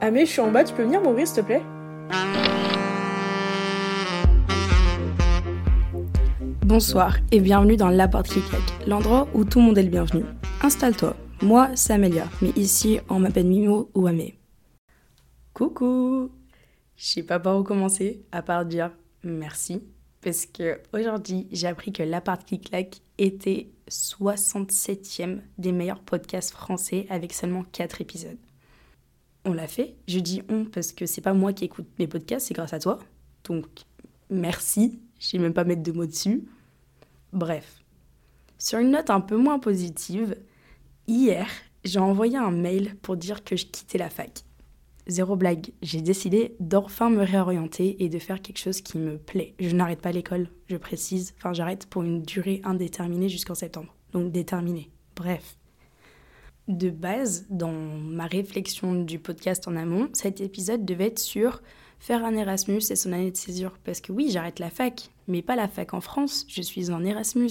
Ah je suis en bas, tu peux venir m'ouvrir s'il te plaît? Bonsoir et bienvenue dans La Porte qui claque, l'endroit où tout le monde est le bienvenu. Installe-toi, moi c'est Amélia, mais ici on m'appelle Mimo ou Amé. Coucou Je sais pas par où commencer, à part dire merci, parce que aujourd'hui j'ai appris que La Part qui claque était 67e des meilleurs podcasts français avec seulement 4 épisodes. On l'a fait, je dis on parce que c'est pas moi qui écoute mes podcasts, c'est grâce à toi. Donc merci, je sais même pas mettre de mots dessus. Bref. Sur une note un peu moins positive, hier, j'ai envoyé un mail pour dire que je quittais la fac. Zéro blague, j'ai décidé d'enfin me réorienter et de faire quelque chose qui me plaît. Je n'arrête pas l'école, je précise. Enfin, j'arrête pour une durée indéterminée jusqu'en septembre. Donc déterminée. Bref. De base, dans ma réflexion du podcast en amont, cet épisode devait être sur faire un Erasmus et son année de césure. Parce que oui, j'arrête la fac, mais pas la fac en France, je suis en Erasmus.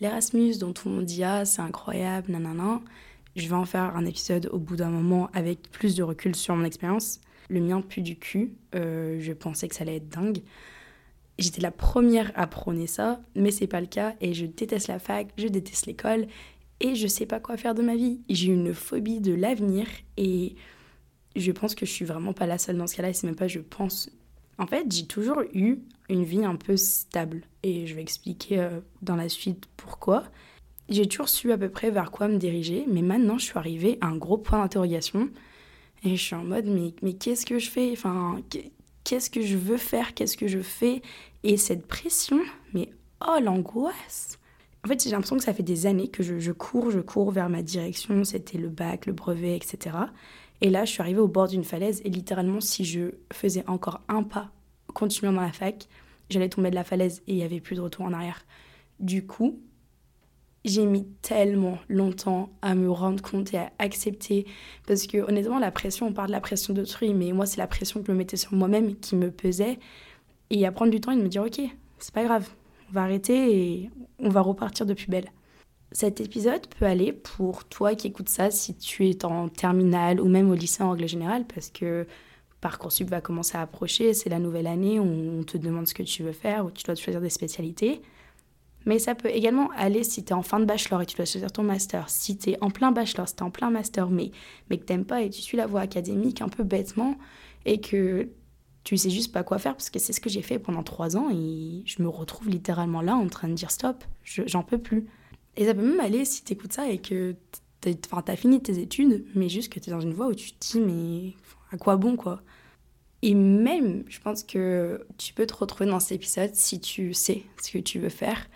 L'Erasmus dont tout le monde dit ah, c'est incroyable, nanana. Je vais en faire un épisode au bout d'un moment avec plus de recul sur mon expérience. Le mien pue du cul, euh, je pensais que ça allait être dingue. J'étais la première à prôner ça, mais c'est pas le cas et je déteste la fac, je déteste l'école et je sais pas quoi faire de ma vie. J'ai une phobie de l'avenir et je pense que je suis vraiment pas la seule dans ce cas-là et c'est même pas je pense. En fait, j'ai toujours eu une vie un peu stable et je vais expliquer euh, dans la suite pourquoi. J'ai toujours su à peu près vers quoi me diriger, mais maintenant je suis arrivée à un gros point d'interrogation et je suis en mode mais, mais qu'est-ce que je fais? Enfin, qu'est-ce que je veux faire? Qu'est-ce que je fais? Et cette pression, mais oh l'angoisse En fait, j'ai l'impression que ça fait des années que je, cours, je cours vers ma direction. C'était le bac, le brevet, etc. Et là, je suis arrivée au bord d'une falaise et littéralement, si je faisais encore un pas continuant dans la fac, j'allais tomber de la falaise et il n'y avait plus de retour en arrière. Du coup, j'ai mis tellement longtemps à me rendre compte et à accepter. Parce que honnêtement, la pression, on parle de la pression d'autrui, mais moi, c'est la pression que je me mettais sur moi-même qui me pesait. Et à prendre du temps et de me dire, ok, c'est pas grave, on va arrêter et on va repartir de plus belle. Cet épisode peut aller pour toi qui écoutes ça si tu es en terminale ou même au lycée en règle générale, parce que Parcoursup va commencer à approcher, c'est la nouvelle année, on te demande ce que tu veux faire, ou tu dois choisir des spécialités. Mais ça peut également aller si tu es en fin de bachelor et tu dois choisir ton master. Si tu es en plein bachelor, si tu es en plein master, mais, mais que t'aimes pas et tu suis la voie académique un peu bêtement et que tu sais juste pas quoi faire parce que c'est ce que j'ai fait pendant trois ans et je me retrouve littéralement là en train de dire stop, j'en peux plus. Et ça peut même aller si tu écoutes ça et que tu as fini tes études, mais juste que tu es dans une voie où tu te dis mais à quoi bon quoi? Et même, je pense que tu peux te retrouver dans cet épisode si tu sais ce que tu veux faire.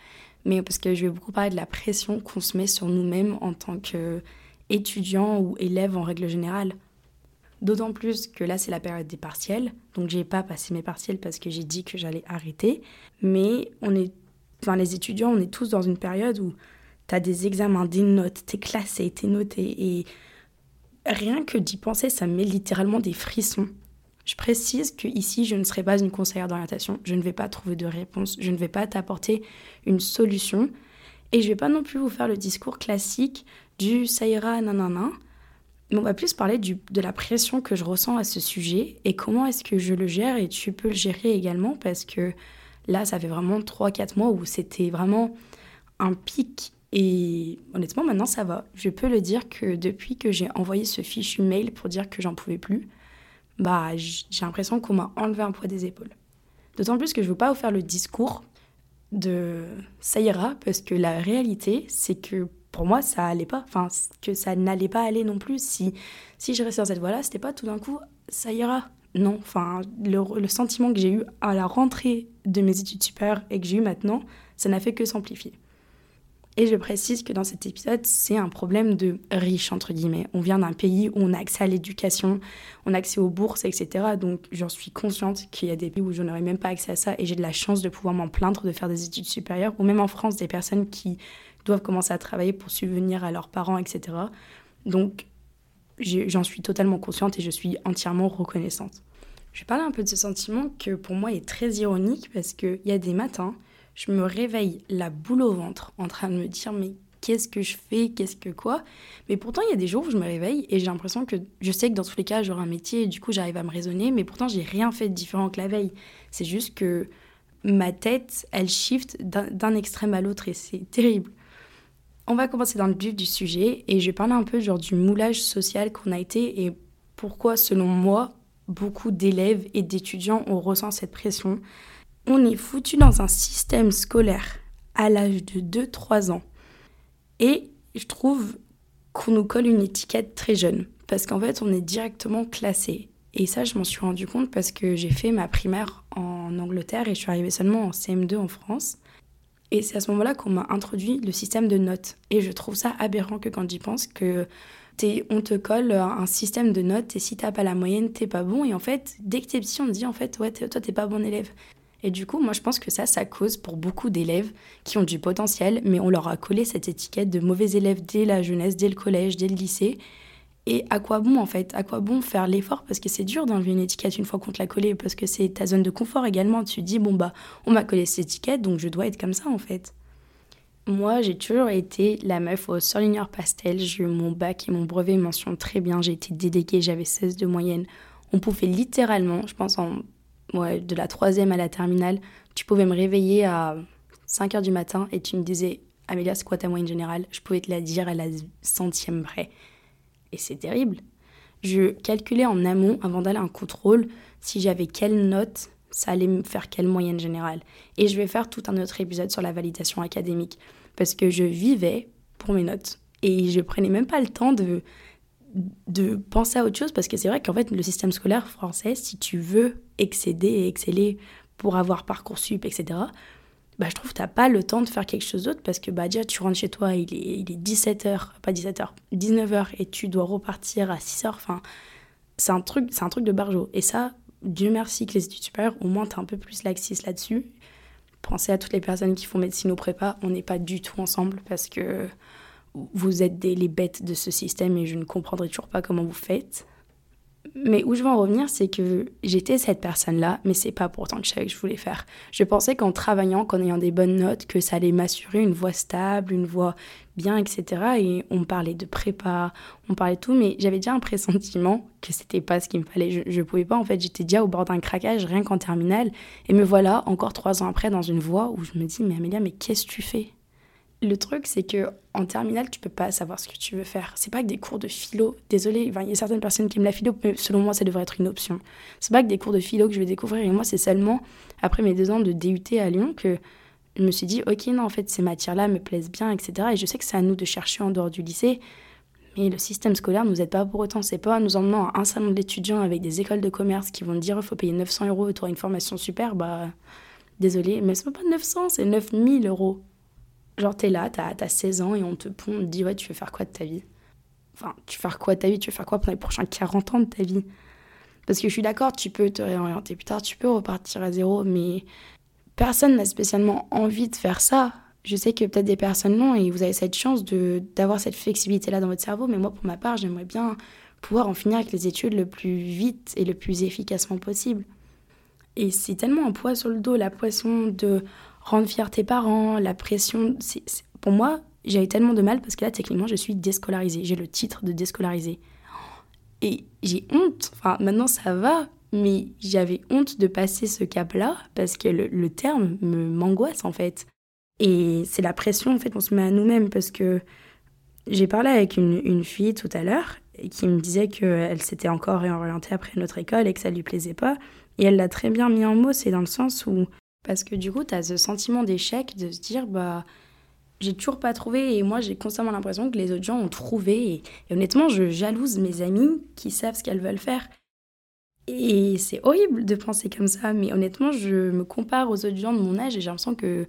Mais parce que je vais beaucoup parler de la pression qu'on se met sur nous-mêmes en tant qu'étudiant ou élève en règle générale. D'autant plus que là, c'est la période des partiels. Donc, j'ai pas passé mes partiels parce que j'ai dit que j'allais arrêter. Mais on est, enfin, les étudiants, on est tous dans une période où tu as des examens, des notes, t'es classé, t'es noté. Et rien que d'y penser, ça me met littéralement des frissons. Je précise que ici, je ne serai pas une conseillère d'orientation. Je ne vais pas trouver de réponse. Je ne vais pas t'apporter une solution. Et je vais pas non plus vous faire le discours classique du ça ira, nanana. On va plus parler de la pression que je ressens à ce sujet et comment est-ce que je le gère et tu peux le gérer également parce que là, ça fait vraiment 3-4 mois où c'était vraiment un pic et honnêtement, maintenant, ça va. Je peux le dire que depuis que j'ai envoyé ce fichu mail pour dire que j'en pouvais plus, bah, j'ai l'impression qu'on m'a enlevé un poids des épaules. D'autant plus que je ne veux pas vous faire le discours de ça ira, parce que la réalité, c'est que pour moi, ça allait pas. Enfin, que ça n'allait pas aller non plus. Si, si je restais dans cette voie-là, c'était pas tout d'un coup ça ira. Non, enfin, le, le sentiment que j'ai eu à la rentrée de mes études supérieures et que j'ai eu maintenant, ça n'a fait que s'amplifier. Et je précise que dans cet épisode, c'est un problème de riche, entre guillemets. On vient d'un pays où on a accès à l'éducation, on a accès aux bourses, etc. Donc j'en suis consciente qu'il y a des pays où je n'aurais même pas accès à ça et j'ai de la chance de pouvoir m'en plaindre de faire des études supérieures. Ou même en France, des personnes qui doivent commencer à travailler pour subvenir à leurs parents, etc. Donc j'en suis totalement consciente et je suis entièrement reconnaissante. Je vais parler un peu de ce sentiment que pour moi est très ironique parce qu'il y a des matins je me réveille la boule au ventre en train de me dire mais qu'est-ce que je fais, qu'est-ce que quoi? Mais pourtant, il y a des jours où je me réveille et j'ai l'impression que je sais que dans tous les cas, j'aurai un métier et du coup, j'arrive à me raisonner, mais pourtant, j'ai rien fait de différent que la veille. C'est juste que ma tête, elle shift d'un extrême à l'autre et c'est terrible. On va commencer dans le vif du sujet et je vais parler un peu du moulage social qu'on a été et pourquoi, selon moi, beaucoup d'élèves et d'étudiants ont ressent cette pression on est foutu dans un système scolaire à l'âge de 2-3 ans. Et je trouve qu'on nous colle une étiquette très jeune. Parce qu'en fait, on est directement classé. Et ça, je m'en suis rendu compte parce que j'ai fait ma primaire en Angleterre et je suis arrivée seulement en CM2 en France. Et c'est à ce moment-là qu'on m'a introduit le système de notes. Et je trouve ça aberrant que quand j'y pense, que on te colle un système de notes et si t'as pas la moyenne, t'es pas bon. Et en fait, dès que t'es petit, on te dit en fait, ouais, toi, t'es pas bon élève. Et du coup, moi, je pense que ça, ça cause pour beaucoup d'élèves qui ont du potentiel, mais on leur a collé cette étiquette de mauvais élèves dès la jeunesse, dès le collège, dès le lycée. Et à quoi bon, en fait À quoi bon faire l'effort? Parce que c'est dur d'enlever une étiquette une fois qu'on te l'a collée, parce que c'est ta zone de confort également. Tu te dis, bon, bah, on m'a collé cette étiquette, donc je dois être comme ça, en fait. Moi, j'ai toujours été la meuf au surligneur pastel. J'ai eu mon bac et mon brevet mention très bien. J'ai été déléguée, j'avais 16 de moyenne. On pouvait littéralement, je pense en ouais, de la troisième à la terminale, tu pouvais me réveiller à 5 heures du matin et tu me disais Amélia, c'est quoi ta moyenne générale? Je pouvais te la dire à la centième près. Et c'est terrible. Je calculais en amont, avant d'aller en contrôle, si j'avais quelle note, ça allait me faire quelle moyenne générale. Et je vais faire tout un autre épisode sur la validation académique. Parce que je vivais pour mes notes. Et je prenais même pas le temps de de penser à autre chose parce que c'est vrai qu'en fait le système scolaire français si tu veux excéder et exceller pour avoir Parcoursup etc bah je trouve que t'as pas le temps de faire quelque chose d'autre parce que bah déjà tu rentres chez toi il est, il est 17h pas 17h 19h et tu dois repartir à 6h enfin c'est un truc un truc de barjo. Et ça Dieu merci que les études supérieures au moins t'as un peu plus laxiste là-dessus. Pensez à toutes les personnes qui font médecine ou prépa on n'est pas du tout ensemble parce que vous êtes des, les bêtes de ce système et je ne comprendrai toujours pas comment vous faites. Mais où je veux en revenir, c'est que j'étais cette personne-là, mais c'est pas pourtant que je savais que je voulais faire. Je pensais qu'en travaillant, qu'en ayant des bonnes notes, que ça allait m'assurer une voie stable, une voie bien, etc. Et on parlait de prépa, on parlait de tout, mais j'avais déjà un pressentiment que c'était pas ce qu'il me fallait. Je, je pouvais pas, en fait, j'étais déjà au bord d'un craquage, rien qu'en terminale. Et me voilà, encore trois ans après, dans une voie où je me dis, mais Amélia, mais qu'est-ce que tu fais? Le truc, c'est que en terminale, tu peux pas savoir ce que tu veux faire. C'est pas que des cours de philo. Désolé, il y a certaines personnes qui aiment la philo, mais selon moi, ça devrait être une option. C'est pas que des cours de philo que je vais découvrir. Et moi, c'est seulement après mes deux ans de DUT à Lyon que je me suis dit, ok, non, en fait, ces matières-là me plaisent bien, etc. Et je sais que c'est à nous de chercher en dehors du lycée. Mais le système scolaire nous aide pas pour autant. C'est pas en nous emmenant à un salon d'étudiants avec des écoles de commerce qui vont te dire il faut payer 900 euros et tu une formation super. Bah, désolé, mais c'est pas 900, c'est 9000 euros. Genre, t'es là, t'as as 16 ans et on te pond, on te dit, ouais, tu veux faire quoi de ta vie? Enfin, tu veux faire quoi de ta vie? Tu veux faire quoi pendant les prochains 40 ans de ta vie? Parce que je suis d'accord, tu peux te réorienter plus tard, tu peux repartir à zéro, mais personne n'a spécialement envie de faire ça. Je sais que peut-être des personnes non, et vous avez cette chance d'avoir cette flexibilité-là dans votre cerveau, mais moi, pour ma part, j'aimerais bien pouvoir en finir avec les études le plus vite et le plus efficacement possible. Et c'est tellement un poids sur le dos, la poisson de rendre fier tes parents, la pression. Pour moi, j'avais tellement de mal parce que là, techniquement, je suis déscolarisée. J'ai le titre de déscolarisée. Et j'ai honte. Enfin, maintenant, ça va, mais j'avais honte de passer ce cap-là parce que le, terme me m'angoisse, en fait. Et c'est la pression, en fait, qu'on se met à nous-mêmes parce que j'ai parlé avec une, une fille tout à l'heure qui me disait qu'elle s'était encore réorientée après notre école et que ça lui plaisait pas. Et elle l'a très bien mis en mots, c'est dans le sens où parce que du coup, tu as ce sentiment d'échec de se dire, bah, j'ai toujours pas trouvé et moi j'ai constamment l'impression que les autres gens ont trouvé. Et, honnêtement, je jalouse mes amis qui savent ce qu'elles veulent faire. Et c'est horrible de penser comme ça, mais honnêtement, je me compare aux autres gens de mon âge et j'ai l'impression que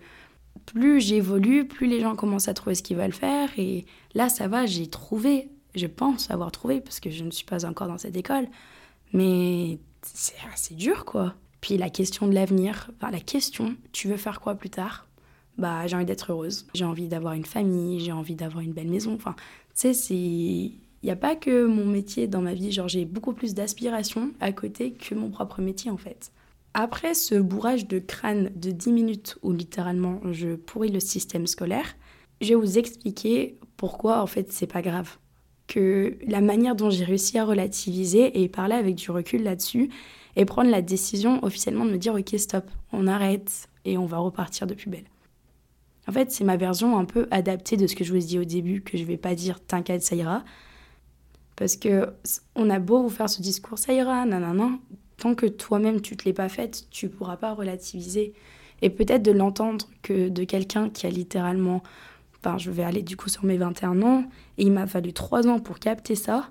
plus j'évolue, plus les gens commencent à trouver ce qu'ils veulent faire. Et là, ça va, j'ai trouvé, je pense avoir trouvé, parce que je ne suis pas encore dans cette école. Mais c'est assez dur, quoi. Puis la question de l'avenir, enfin, la question, tu veux faire quoi plus tard? Bah, j'ai envie d'être heureuse, j'ai envie d'avoir une famille, j'ai envie d'avoir une belle maison. Enfin, tu sais. Il n'y a pas que mon métier dans ma vie, genre j'ai beaucoup plus d'aspirations à côté que mon propre métier en fait. Après ce bourrage de crâne de 10 minutes où littéralement je pourris le système scolaire, je vais vous expliquer pourquoi en fait c'est pas grave. Que la manière dont j'ai réussi à relativiser et parler avec du recul là-dessus et prendre la décision officiellement de me dire ok stop, on arrête et on va repartir de plus belle. En fait, c'est ma version un peu adaptée de ce que je vous ai dit au début, que je vais pas dire t'inquiète, ça ira. Parce que on a beau vous faire ce discours, ça ira, nanana, tant que toi-même tu te l'es pas faite, tu pourras pas relativiser. Et peut-être de l'entendre que de quelqu'un qui a littéralement. Enfin, je vais aller du coup sur mes 21 ans, et il m'a fallu 3 ans pour capter ça.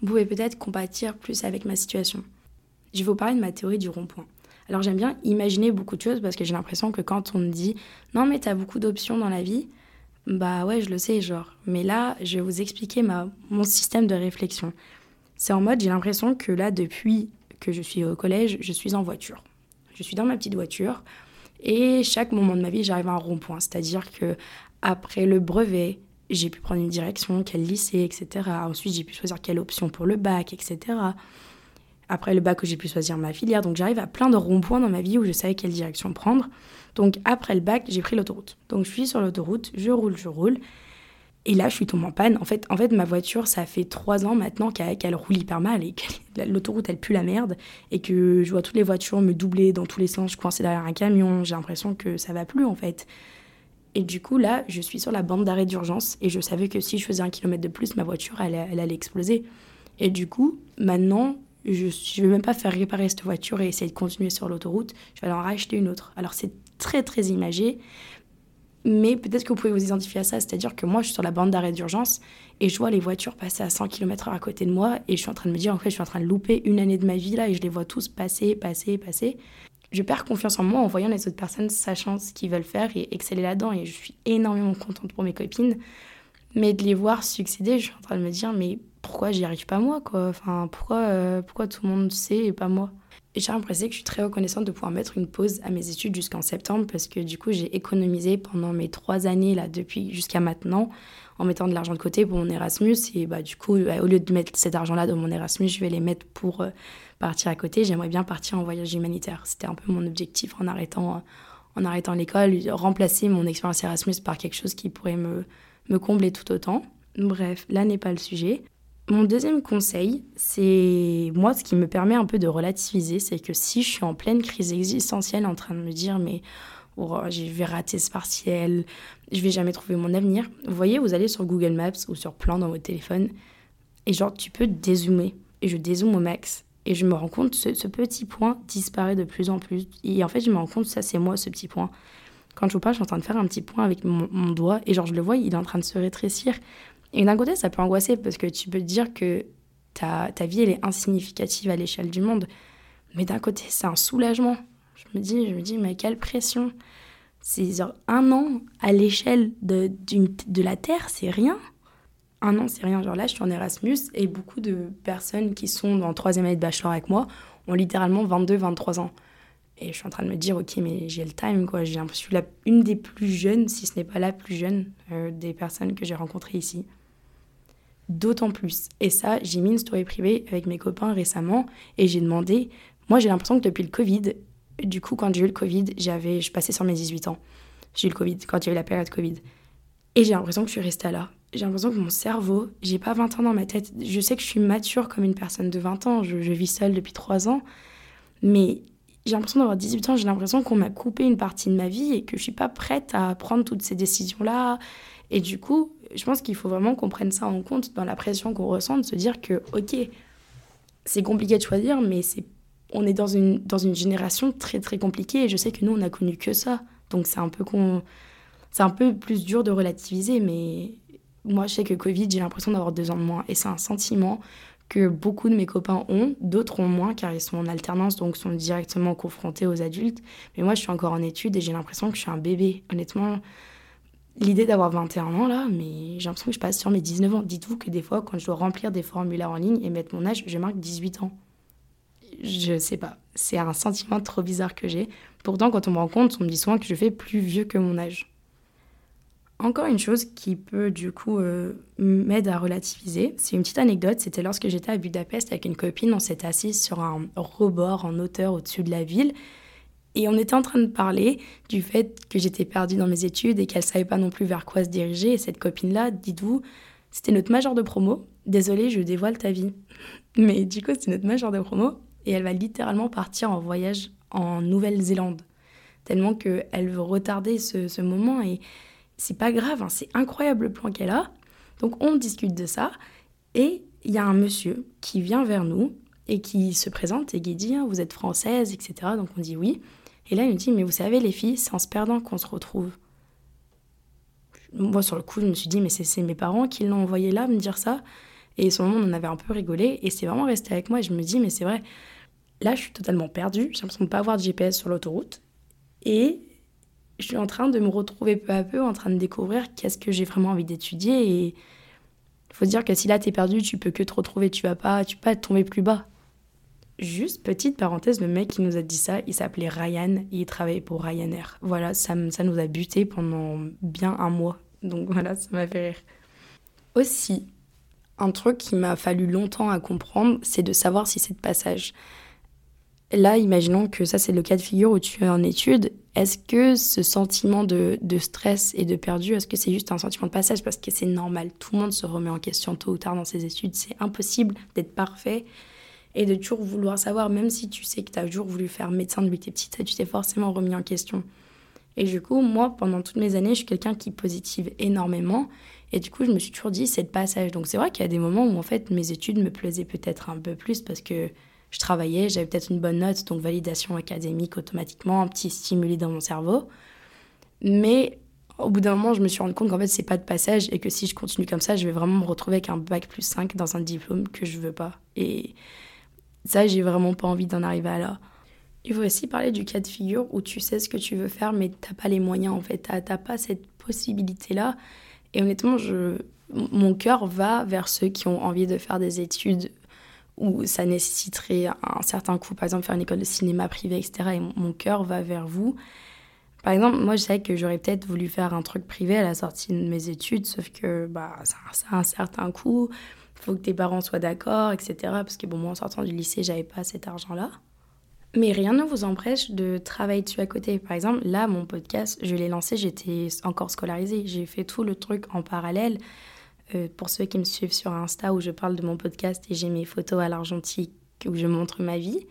Vous pouvez peut-être compatir plus avec ma situation. Je vais vous parler de ma théorie du rond-point. Alors j'aime bien imaginer beaucoup de choses parce que j'ai l'impression que quand on me dit non mais tu as beaucoup d'options dans la vie, bah ouais je le sais genre. Mais là je vais vous expliquer ma, mon système de réflexion. C'est en mode j'ai l'impression que là depuis que je suis au collège, je suis en voiture. Je suis dans ma petite voiture et chaque moment de ma vie, j'arrive à un rond-point. C'est-à-dire que après le brevet, j'ai pu prendre une direction, quel lycée, etc. Ensuite, j'ai pu choisir quelle option pour le bac, etc. Après le bac, j'ai pu choisir ma filière. Donc, j'arrive à plein de ronds-points dans ma vie où je savais quelle direction prendre. Donc, après le bac, j'ai pris l'autoroute. Donc, je suis sur l'autoroute, je roule, je roule. Et là, je suis tombée en panne. En fait, en fait ma voiture, ça fait trois ans maintenant qu'elle roule hyper mal et que l'autoroute, elle pue la merde. Et que je vois toutes les voitures me doubler dans tous les sens. Je coincée derrière un camion. J'ai l'impression que ça va plus, en fait. Et du coup, là, je suis sur la bande d'arrêt d'urgence. Et je savais que si je faisais un kilomètre de plus, ma voiture, elle allait exploser. Et du coup, maintenant, je ne vais même pas faire réparer cette voiture et essayer de continuer sur l'autoroute. Je vais en racheter une autre. Alors, c'est très, très imagé. Mais peut-être que vous pouvez vous identifier à ça, c'est-à-dire que moi, je suis sur la bande d'arrêt d'urgence et je vois les voitures passer à 100 km/h à côté de moi et je suis en train de me dire, en fait, je suis en train de louper une année de ma vie là et je les vois tous passer, passer, passer. Je perds confiance en moi en voyant les autres personnes sachant ce qu'ils veulent faire et exceller là-dedans et je suis énormément contente pour mes copines. Mais de les voir succéder, je suis en train de me dire, mais pourquoi j'y arrive pas moi, quoi Enfin, pourquoi, euh, pourquoi tout le monde sait et pas moi? J'ai l'impression que je suis très reconnaissante de pouvoir mettre une pause à mes études jusqu'en septembre parce que du coup, j'ai économisé pendant mes trois années, là, depuis jusqu'à maintenant, en mettant de l'argent de côté pour mon Erasmus. Et bah, du coup, au lieu de mettre cet argent-là dans mon Erasmus, je vais les mettre pour euh, partir à côté. J'aimerais bien partir en voyage humanitaire. C'était un peu mon objectif en arrêtant, en arrêtant l'école, remplacer mon expérience Erasmus par quelque chose qui pourrait me, me combler tout autant. Bref, là n'est pas le sujet. Mon deuxième conseil, c'est moi ce qui me permet un peu de relativiser, c'est que si je suis en pleine crise existentielle en train de me dire mais oh, je vais rater ce partiel, je vais jamais trouver mon avenir, vous voyez, vous allez sur Google Maps ou sur Plan dans votre téléphone et genre tu peux dézoomer et je dézoome au max et je me rends compte ce, ce petit point disparaît de plus en plus et en fait je me rends compte ça c'est moi ce petit point. Quand je vous parle, je suis en train de faire un petit point avec mon, mon doigt et genre je le vois, il est en train de se rétrécir et d'un côté, ça peut angoisser parce que tu peux te dire que ta, ta vie, elle est insignificative à l'échelle du monde. Mais d'un côté, c'est un soulagement. Je me dis, je me dis, mais quelle pression. C'est un an à l'échelle de, de la Terre, c'est rien. Un an, c'est rien. Genre là, je suis en Erasmus et beaucoup de personnes qui sont en troisième année de bachelor avec moi ont littéralement 22, 23 ans. Et je suis en train de me dire, ok, mais j'ai le time, quoi. J'ai l'impression la, une des plus jeunes, si ce n'est pas la plus jeune, euh, des personnes que j'ai rencontrées ici d'autant plus. Et ça, j'ai mis une story privée avec mes copains récemment et j'ai demandé, moi j'ai l'impression que depuis le Covid, du coup quand j'ai eu le Covid, j'avais, je passais sur mes 18 ans. J'ai eu le Covid, quand il y a eu la période Covid. Et j'ai l'impression que je suis restée là. J'ai l'impression que mon cerveau, j'ai pas 20 ans dans ma tête. Je sais que je suis mature comme une personne de 20 ans, je, vis seule depuis 3 ans, mais j'ai l'impression d'avoir 18 ans, j'ai l'impression qu'on m'a coupé une partie de ma vie et que je suis pas prête à prendre toutes ces décisions-là. Et du coup, je pense qu'il faut vraiment qu'on prenne ça en compte dans la pression qu'on ressent, de se dire que, ok, c'est compliqué de choisir, mais c'est, on est dans une, dans une génération très très compliquée et je sais que nous, on n'a connu que ça. Donc c'est un peu c'est un peu plus dur de relativiser, mais moi, je sais que Covid, j'ai l'impression d'avoir deux ans de moins. Et c'est un sentiment que beaucoup de mes copains ont, d'autres ont moins car ils sont en alternance donc sont directement confrontés aux adultes. Mais moi je suis encore en études et j'ai l'impression que je suis un bébé. Honnêtement, l'idée d'avoir 21 ans là, mais j'ai l'impression que je passe sur mes 19 ans. Dites-vous que des fois quand je dois remplir des formulaires en ligne et mettre mon âge, je marque 18 ans. Je sais pas, c'est un sentiment trop bizarre que j'ai. Pourtant quand on me rend compte, on me dit souvent que je fais plus vieux que mon âge. Encore une chose qui peut du coup euh, m'aider à relativiser, c'est une petite anecdote. C'était lorsque j'étais à Budapest avec une copine, on s'était assis sur un rebord en hauteur au-dessus de la ville et on était en train de parler du fait que j'étais perdue dans mes études et qu'elle savait pas non plus vers quoi se diriger. Et cette copine-là, dites-vous, c'était notre major de promo. Désolée, je dévoile ta vie. Mais du coup, c'est notre major de promo et elle va littéralement partir en voyage en Nouvelle-Zélande. Tellement qu'elle veut retarder ce, ce moment et c'est pas grave, hein, c'est incroyable le plan qu'elle a. Donc on discute de ça et il y a un monsieur qui vient vers nous et qui se présente et qui dit hein, vous êtes française, etc. Donc on dit oui. Et là il me dit mais vous savez les filles, c'est en se perdant qu'on se retrouve. Moi sur le coup je me suis dit mais c'est mes parents qui l'ont envoyé là me dire ça. Et à ce moment on en avait un peu rigolé et c'est vraiment resté avec moi et je me dis mais c'est vrai. Là je suis totalement perdue, j'ai l'impression de ne pas avoir de GPS sur l'autoroute. Et je suis en train de me retrouver peu à peu, en train de découvrir qu'est-ce que j'ai vraiment envie d'étudier. Et il faut dire que si là t'es perdu, tu peux que te retrouver, tu vas pas, tu peux pas tomber plus bas. Juste petite parenthèse, le mec qui nous a dit ça, il s'appelait Ryan et il travaillait pour Ryanair. Voilà, ça, ça nous a buté pendant bien un mois. Donc voilà, ça m'a fait rire. Aussi, un truc qui m'a fallu longtemps à comprendre, c'est de savoir si c'est de passage. Là, imaginons que ça, c'est le cas de figure où tu es en études. Est-ce que ce sentiment de, stress et de perdu, est-ce que c'est juste un sentiment de passage? Parce que c'est normal, tout le monde se remet en question tôt ou tard dans ses études. C'est impossible d'être parfait et de toujours vouloir savoir, même si tu sais que tu as toujours voulu faire médecin depuis que tu es petite, tu t'es forcément remis en question. Et du coup, moi, pendant toutes mes années, je suis quelqu'un qui positive énormément. Et du coup, je me suis toujours dit, c'est le passage. Donc c'est vrai qu'il y a des moments où, en fait, mes études me plaisaient peut-être un peu plus parce que je travaillais, j'avais peut-être une bonne note, donc validation académique automatiquement, un petit stimuli dans mon cerveau. Mais au bout d'un moment, je me suis rendu compte qu'en fait, c'est pas de passage et que si je continue comme ça, je vais vraiment me retrouver avec un bac plus 5 dans un diplôme que je veux pas. Et ça, j'ai vraiment pas envie d'en arriver à là. Il faut aussi parler du cas de figure où tu sais ce que tu veux faire, mais t'as pas les moyens en fait. T'as pas cette possibilité-là. Et honnêtement, je, mon cœur va vers ceux qui ont envie de faire des études où ça nécessiterait un certain coût, par exemple faire une école de cinéma privée, etc. Et mon cœur va vers vous. Par exemple, moi, je sais que j'aurais peut-être voulu faire un truc privé à la sortie de mes études, sauf que bah, ça, a un certain coût. Faut que tes parents soient d'accord, etc. Parce que bon, moi, en sortant du lycée, j'avais pas cet argent-là. Mais rien ne vous empêche de travailler dessus à côté. Par exemple, là, mon podcast, je l'ai lancé, j'étais encore scolarisée. J'ai fait tout le truc en parallèle. Euh, pour ceux qui me suivent sur Insta où je parle de mon podcast et j'ai mes photos à l'argentique où je montre ma vie,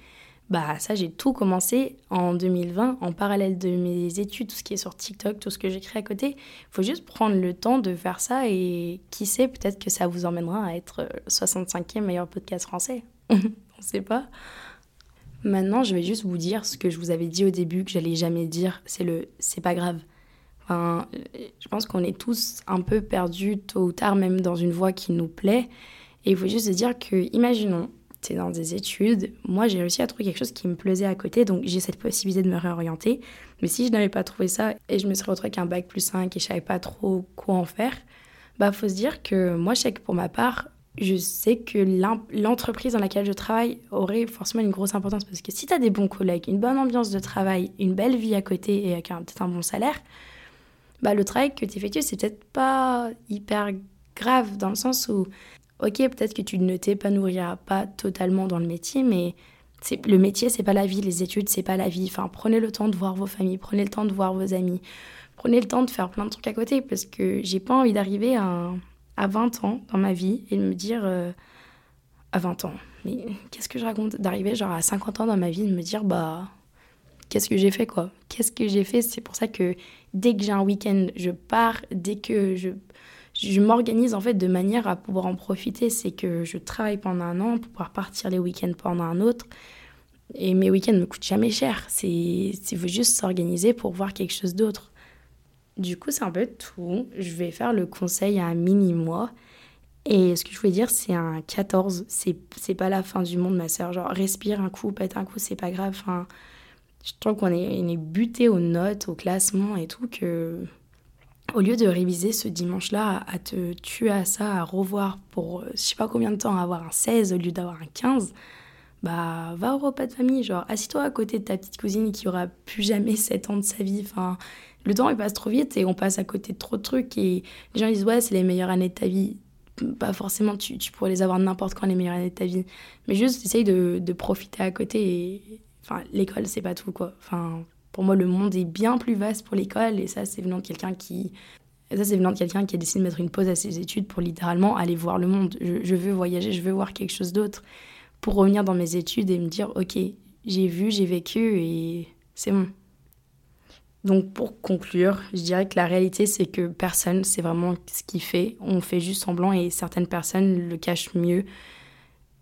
bah ça j'ai tout commencé en 2020 en parallèle de mes études, tout ce qui est sur TikTok, tout ce que j'écris à côté. Il faut juste prendre le temps de faire ça et qui sait, peut-être que ça vous emmènera à être 65e meilleur podcast français. On ne sait pas. Maintenant, je vais juste vous dire ce que je vous avais dit au début que j'allais jamais dire, c'est le c'est pas grave je pense qu'on est tous un peu perdus tôt ou tard, même dans une voie qui nous plaît. Et il faut juste se dire que, imaginons, tu dans des études, moi j'ai réussi à trouver quelque chose qui me plaisait à côté, donc j'ai cette possibilité de me réorienter. Mais si je n'avais pas trouvé ça et je me serais retrouvée avec un bac plus 5 et je savais pas trop quoi en faire, bah faut se dire que moi je sais que pour ma part, je sais que l'entreprise dans laquelle je travaille aurait forcément une grosse importance parce que si tu as des bons collègues, une bonne ambiance de travail, une belle vie à côté et avec peut-être un bon salaire, bah, le travail que tu effectues, c'est peut-être pas hyper grave dans le sens où, ok, peut-être que tu ne t'épanouiras pas totalement dans le métier, mais le métier, c'est pas la vie, les études, c'est pas la vie. Enfin, prenez le temps de voir vos familles, prenez le temps de voir vos amis, prenez le temps de faire plein de trucs à côté parce que j'ai pas envie d'arriver à, à 20 ans dans ma vie et de me dire. Euh, à 20 ans, mais qu'est-ce que je raconte? D'arriver genre à 50 ans dans ma vie et de me dire, bah qu'est-ce que j'ai fait quoi? Qu'est-ce que j'ai fait? C'est pour ça que dès que j'ai un week-end, je pars. Dès que je, je m'organise en fait de manière à pouvoir en profiter, c'est que je travaille pendant un an pour pouvoir partir les week-ends pendant un autre. Et mes week-ends ne me coûtent jamais cher. C'est, il faut juste s'organiser pour voir quelque chose d'autre. Du coup, c'est un peu tout. Je vais faire le conseil à un mini-mois. Et ce que je voulais dire, c'est un 14, c'est pas la fin du monde, ma soeur. Genre, respire un coup, pète un coup, c'est pas grave. Enfin, je trouve qu'on est, est buté aux notes, au classement et tout, que au lieu de réviser ce dimanche-là, à te tuer à ça, à revoir pour euh, je sais pas combien de temps, avoir un 16 au lieu d'avoir un 15, bah va au repas de famille, genre assis-toi à côté de ta petite cousine qui aura plus jamais 7 ans de sa vie. Enfin, le temps il passe trop vite et on passe à côté de trop de trucs et les gens disent ouais c'est les meilleures années de ta vie. Pas forcément, tu, tu pourrais les avoir n'importe quand les meilleures années de ta vie, mais juste essaye de, de profiter à côté et enfin l'école c'est pas tout quoi. Enfin pour moi, le monde est bien plus vaste pour l'école et ça, c'est venant de quelqu'un qui. ça, c'est venant de quelqu'un qui a décidé de mettre une pause à ses études pour littéralement aller voir le monde. Je, veux voyager, je veux voir quelque chose d'autre pour revenir dans mes études et me dire, ok, j'ai vu, j'ai vécu et c'est bon. Donc pour conclure, je dirais que la réalité c'est que personne c'est vraiment ce qu'il fait. On fait juste semblant et certaines personnes le cachent mieux.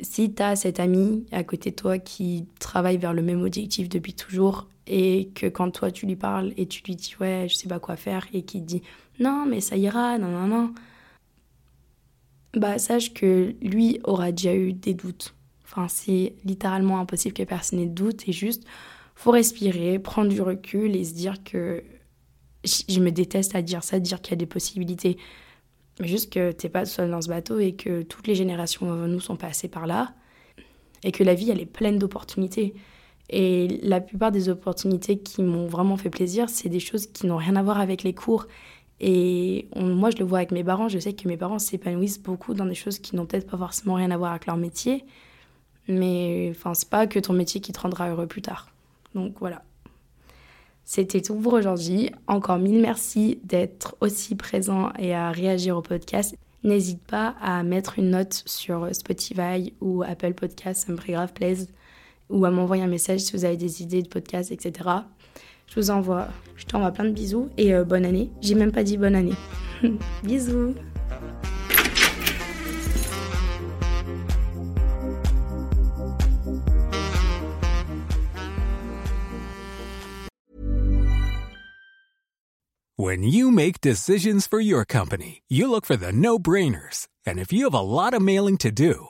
Si tu as cet ami à côté de toi qui travaille vers le même objectif depuis toujours, et que quand toi tu lui parles et tu lui dis ouais je sais pas quoi faire et qu'il dit non mais ça ira non non non. Bah sache que lui aura déjà eu des doutes. Enfin c'est littéralement impossible que personne n'ait de doute et juste faut respirer prendre du recul et se dire que je me déteste à dire ça dire qu'il y a des possibilités. Mais juste que t'es pas seul dans ce bateau et que toutes les générations avant nous sont passées par là et que la vie elle est pleine d'opportunités et la plupart des opportunités qui m'ont vraiment fait plaisir, c'est des choses qui n'ont rien à voir avec les cours. Et moi, je le vois avec mes parents. Je sais que mes parents s'épanouissent beaucoup dans des choses qui n'ont peut-être pas forcément rien à voir avec leur métier. Mais enfin, c'est pas que ton métier qui te rendra heureux plus tard. Donc voilà. C'était tout pour aujourd'hui. Encore mille merci d'être aussi présent et à réagir au podcast. N'hésite pas à mettre une note sur Spotify ou Apple Podcast, ça me ferait grave plaisir ou à m'envoyer un message si vous avez des idées de podcast, etc. Je vous envoie, je t'envoie plein de bisous et euh, bonne année. J'ai même pas dit bonne année. bisous. When you make decisions for your company, you look for the no-brainers. And if you have a lot of mailing to do,